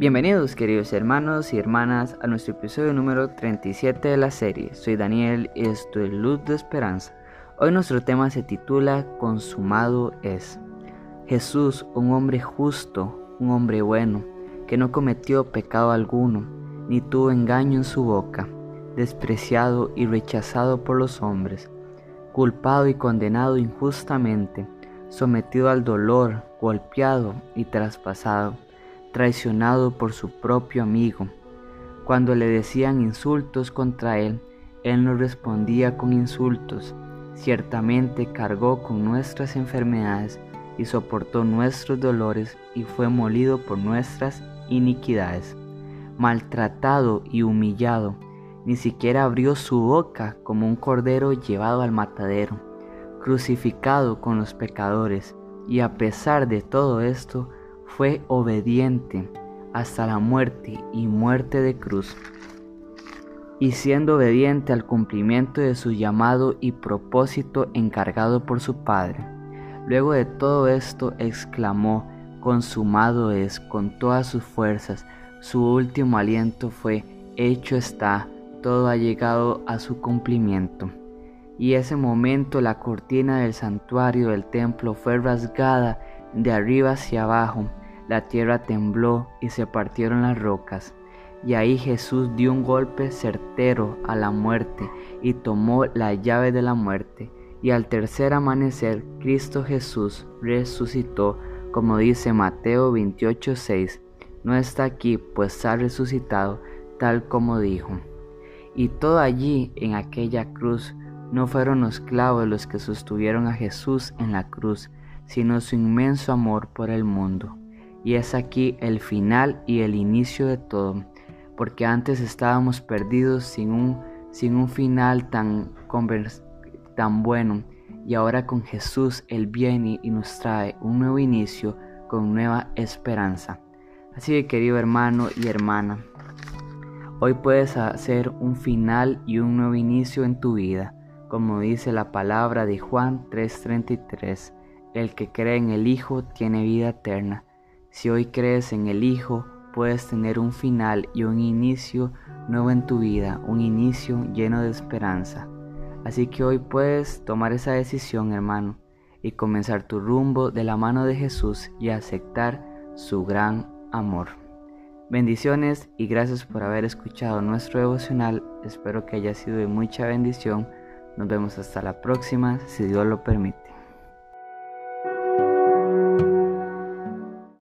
Bienvenidos queridos hermanos y hermanas a nuestro episodio número 37 de la serie. Soy Daniel y esto es Luz de Esperanza. Hoy nuestro tema se titula Consumado es. Jesús, un hombre justo, un hombre bueno, que no cometió pecado alguno, ni tuvo engaño en su boca, despreciado y rechazado por los hombres, culpado y condenado injustamente, sometido al dolor, golpeado y traspasado traicionado por su propio amigo. Cuando le decían insultos contra él, él no respondía con insultos. Ciertamente cargó con nuestras enfermedades y soportó nuestros dolores y fue molido por nuestras iniquidades. Maltratado y humillado, ni siquiera abrió su boca como un cordero llevado al matadero, crucificado con los pecadores, y a pesar de todo esto, fue obediente hasta la muerte y muerte de cruz, y siendo obediente al cumplimiento de su llamado y propósito encargado por su Padre. Luego de todo esto exclamó, consumado es con todas sus fuerzas, su último aliento fue, hecho está, todo ha llegado a su cumplimiento. Y ese momento la cortina del santuario del templo fue rasgada de arriba hacia abajo, la tierra tembló y se partieron las rocas. Y ahí Jesús dio un golpe certero a la muerte y tomó la llave de la muerte. Y al tercer amanecer, Cristo Jesús resucitó, como dice Mateo 28:6. No está aquí, pues ha resucitado, tal como dijo. Y todo allí, en aquella cruz, no fueron los clavos los que sostuvieron a Jesús en la cruz, sino su inmenso amor por el mundo. Y es aquí el final y el inicio de todo, porque antes estábamos perdidos sin un, sin un final tan, tan bueno, y ahora con Jesús Él viene y nos trae un nuevo inicio con nueva esperanza. Así que querido hermano y hermana, hoy puedes hacer un final y un nuevo inicio en tu vida, como dice la palabra de Juan 3:33, el que cree en el Hijo tiene vida eterna si hoy crees en el Hijo, puedes tener un final y un inicio nuevo en tu vida, un inicio lleno de esperanza. Así que hoy puedes tomar esa decisión, hermano, y comenzar tu rumbo de la mano de Jesús y aceptar su gran amor. Bendiciones y gracias por haber escuchado nuestro devocional. Espero que haya sido de mucha bendición. Nos vemos hasta la próxima, si Dios lo permite.